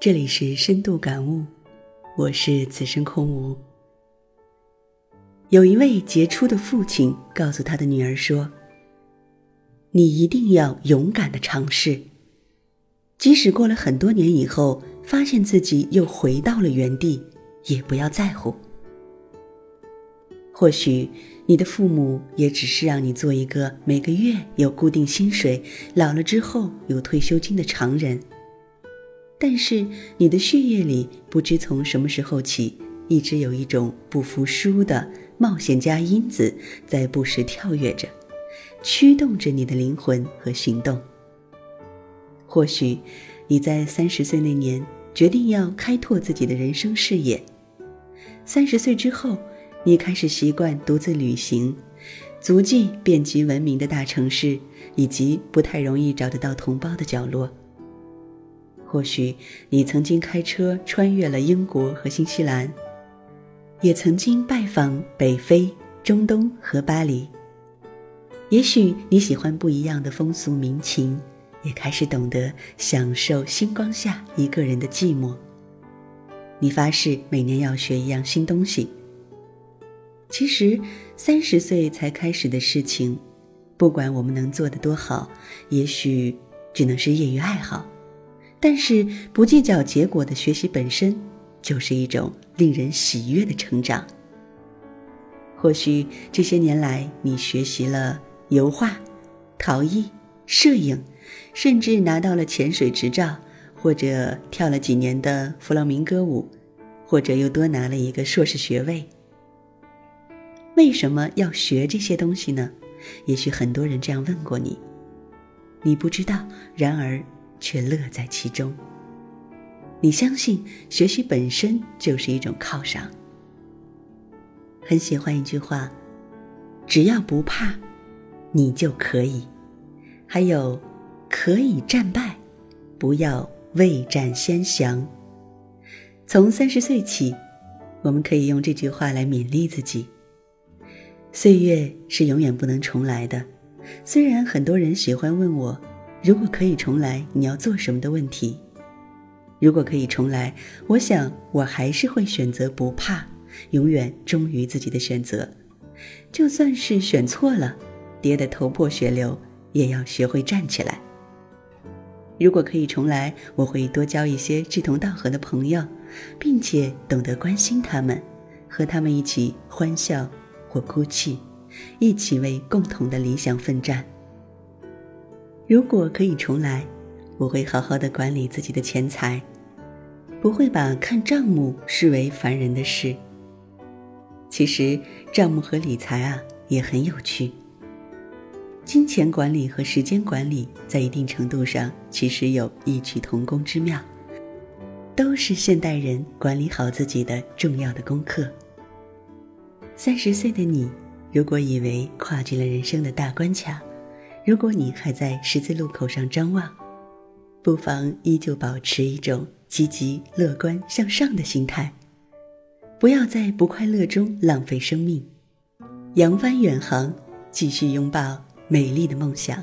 这里是深度感悟，我是此生空无。有一位杰出的父亲告诉他的女儿说：“你一定要勇敢的尝试，即使过了很多年以后，发现自己又回到了原地，也不要在乎。或许你的父母也只是让你做一个每个月有固定薪水、老了之后有退休金的常人。”但是你的血液里不知从什么时候起，一直有一种不服输的冒险家因子在不时跳跃着，驱动着你的灵魂和行动。或许你在三十岁那年决定要开拓自己的人生视野，三十岁之后，你开始习惯独自旅行，足迹遍及闻名的大城市以及不太容易找得到同胞的角落。或许你曾经开车穿越了英国和新西兰，也曾经拜访北非、中东和巴黎。也许你喜欢不一样的风俗民情，也开始懂得享受星光下一个人的寂寞。你发誓每年要学一样新东西。其实，三十岁才开始的事情，不管我们能做得多好，也许只能是业余爱好。但是不计较结果的学习本身，就是一种令人喜悦的成长。或许这些年来，你学习了油画、陶艺、摄影，甚至拿到了潜水执照，或者跳了几年的弗朗明哥舞，或者又多拿了一个硕士学位。为什么要学这些东西呢？也许很多人这样问过你，你不知道。然而。却乐在其中。你相信学习本身就是一种犒赏。很喜欢一句话：“只要不怕，你就可以。”还有，可以战败，不要未战先降。从三十岁起，我们可以用这句话来勉励自己。岁月是永远不能重来的。虽然很多人喜欢问我。如果可以重来，你要做什么的问题？如果可以重来，我想我还是会选择不怕，永远忠于自己的选择。就算是选错了，跌得头破血流，也要学会站起来。如果可以重来，我会多交一些志同道合的朋友，并且懂得关心他们，和他们一起欢笑或哭泣，一起为共同的理想奋战。如果可以重来，我会好好的管理自己的钱财，不会把看账目视为烦人的事。其实账目和理财啊也很有趣。金钱管理和时间管理在一定程度上其实有异曲同工之妙，都是现代人管理好自己的重要的功课。三十岁的你，如果以为跨进了人生的大关卡，如果你还在十字路口上张望，不妨依旧保持一种积极乐观向上的心态，不要在不快乐中浪费生命，扬帆远航，继续拥抱美丽的梦想。